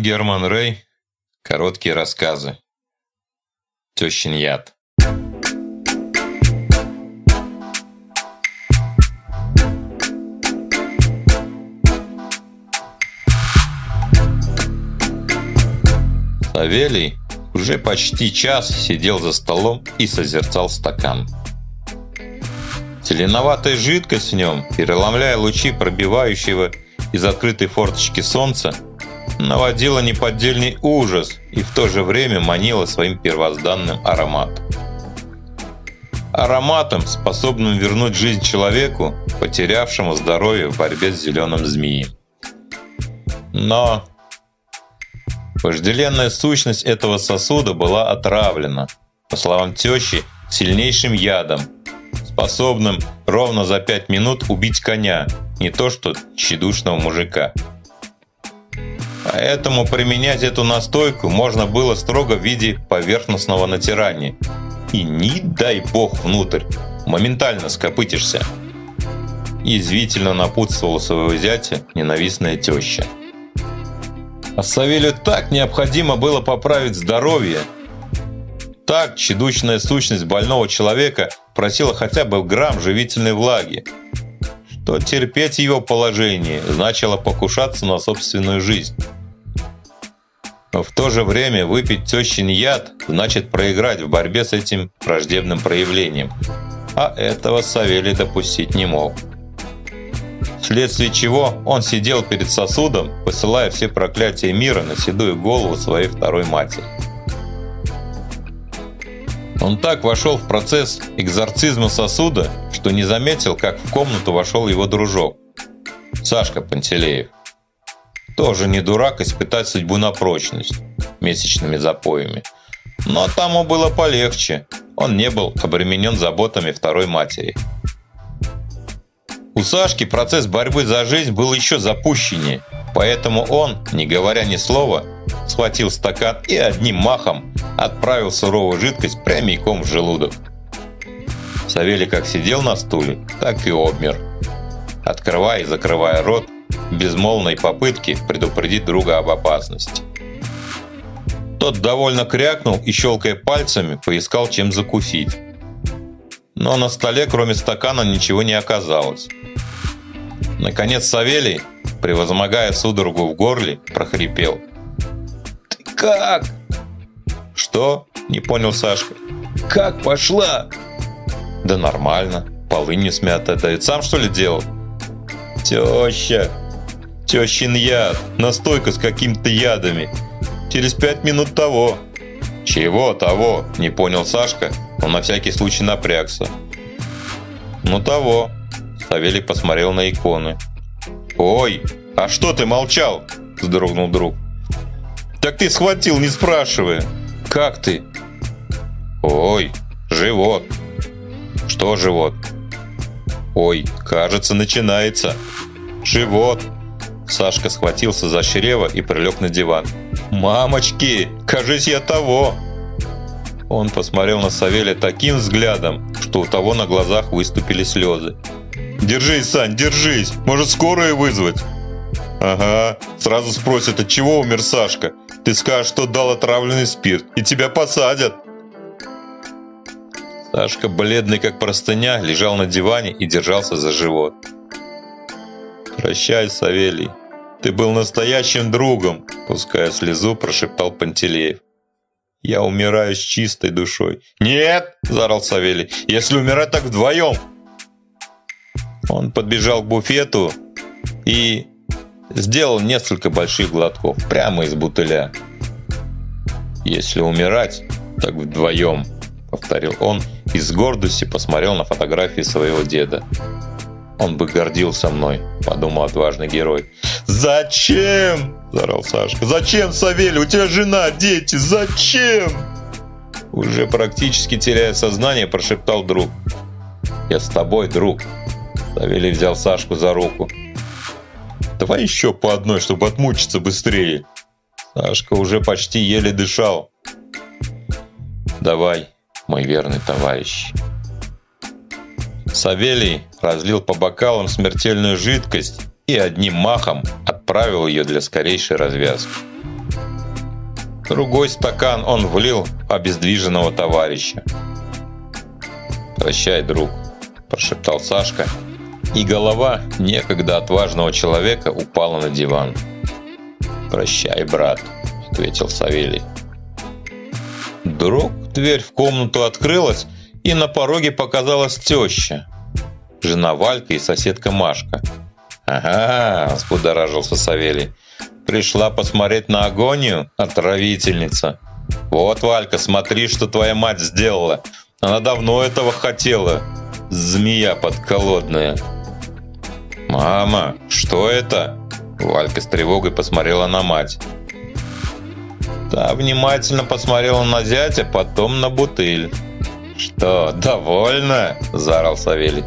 Герман Рей. Короткие рассказы. Тещин яд. Савелий уже почти час сидел за столом и созерцал стакан. Зеленоватая жидкость в нем, переломляя лучи пробивающего из открытой форточки солнца, наводила неподдельный ужас и в то же время манила своим первозданным ароматом. Ароматом, способным вернуть жизнь человеку, потерявшему здоровье в борьбе с зеленым змеем. Но вожделенная сущность этого сосуда была отравлена, по словам тещи, сильнейшим ядом, способным ровно за пять минут убить коня, не то что тщедушного мужика. Поэтому применять эту настойку можно было строго в виде поверхностного натирания. И не дай бог внутрь, моментально скопытишься. Язвительно напутствовала своего зятя ненавистная теща. А Савелью так необходимо было поправить здоровье. Так тщедушная сущность больного человека просила хотя бы грамм живительной влаги. Что терпеть его положение значило покушаться на собственную жизнь. Но в то же время выпить тещин яд значит проиграть в борьбе с этим враждебным проявлением. А этого Савелий допустить не мог. Вследствие чего он сидел перед сосудом, посылая все проклятия мира на седую голову своей второй матери. Он так вошел в процесс экзорцизма сосуда, что не заметил, как в комнату вошел его дружок. Сашка Пантелеев. Тоже не дурак испытать судьбу на прочность месячными запоями. Но тому было полегче. Он не был обременен заботами второй матери. У Сашки процесс борьбы за жизнь был еще запущеннее, поэтому он, не говоря ни слова, схватил стакан и одним махом отправил суровую жидкость прямиком в желудок. Савелий как сидел на стуле, так и обмер. Открывая и закрывая рот, безмолвной попытки предупредить друга об опасности. Тот довольно крякнул и, щелкая пальцами, поискал чем закусить. Но на столе, кроме стакана, ничего не оказалось. Наконец Савелий, превозмогая судорогу в горле, прохрипел. «Ты как?» «Что?» – не понял Сашка. «Как пошла?» «Да нормально. Полы не смята. Да и сам что ли делал?» «Теща!» Тещин яд, настойка с какими-то ядами. Через пять минут того. Чего того? Не понял Сашка, но на всякий случай напрягся. Ну того. Савелий посмотрел на иконы. Ой, а что ты молчал? Вздрогнул друг. Так ты схватил, не спрашивая. Как ты? Ой, живот. Что живот? Ой, кажется, начинается. Живот. Сашка схватился за чрево и прилег на диван. «Мамочки, кажись я того!» Он посмотрел на Савелия таким взглядом, что у того на глазах выступили слезы. «Держись, Сань, держись! Может, скорую вызвать?» «Ага, сразу спросят, от чего умер Сашка. Ты скажешь, что дал отравленный спирт, и тебя посадят!» Сашка, бледный как простыня, лежал на диване и держался за живот. «Прощай, Савелий. Ты был настоящим другом!» Пуская слезу, прошептал Пантелеев. «Я умираю с чистой душой». «Нет!» – заорал Савелий. «Если умирать, так вдвоем!» Он подбежал к буфету и сделал несколько больших глотков прямо из бутыля. «Если умирать, так вдвоем», – повторил он и с гордостью посмотрел на фотографии своего деда. Он бы гордился мной, подумал отважный герой. Зачем? заорал Сашка. Зачем, Савелий? У тебя жена, дети. Зачем? Уже практически теряя сознание, прошептал друг. Я с тобой, друг. Савелий взял Сашку за руку. Давай еще по одной, чтобы отмучиться быстрее. Сашка уже почти еле дышал. Давай, мой верный товарищ. Савелий разлил по бокалам смертельную жидкость и одним махом отправил ее для скорейшей развязки. Другой стакан он влил обездвиженного товарища. «Прощай, друг», – прошептал Сашка, и голова некогда отважного человека упала на диван. «Прощай, брат», – ответил Савелий. Вдруг дверь в комнату открылась, и на пороге показалась теща. Жена Валька и соседка Машка. «Ага», – взбудоражился Савелий. «Пришла посмотреть на агонию, отравительница. Вот, Валька, смотри, что твоя мать сделала. Она давно этого хотела. Змея подколодная». «Мама, что это?» Валька с тревогой посмотрела на мать. Та внимательно посмотрела на зятя, потом на бутыль. «Что, довольна?» – заорал Савелий.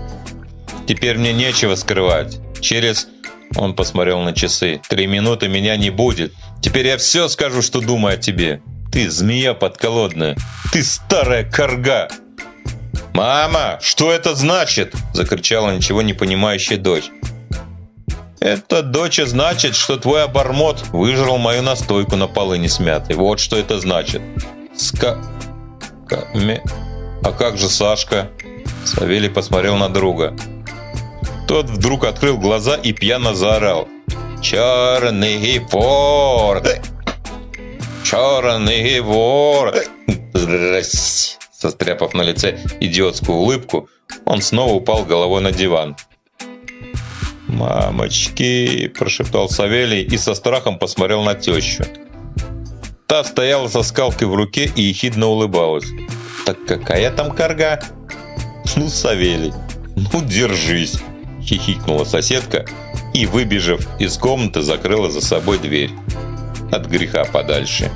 «Теперь мне нечего скрывать. Через...» – он посмотрел на часы. «Три минуты меня не будет. Теперь я все скажу, что думаю о тебе. Ты змея подколодная. Ты старая корга!» «Мама, что это значит?» – закричала ничего не понимающая дочь. Это, доча, значит, что твой обормот выжрал мою настойку на полыни смятой. Вот что это значит. Ска... Ме... А как же Сашка? Савелий посмотрел на друга. Тот вдруг открыл глаза и пьяно заорал. «Черный вор! Черный вор!» Состряпав на лице идиотскую улыбку, он снова упал головой на диван. «Мамочки!» – прошептал Савелий и со страхом посмотрел на тещу. Та стояла со скалкой в руке и ехидно улыбалась. «Так какая там карга?» «Ну, Савелий, ну держись!» – хихикнула соседка и, выбежав из комнаты, закрыла за собой дверь. От греха подальше.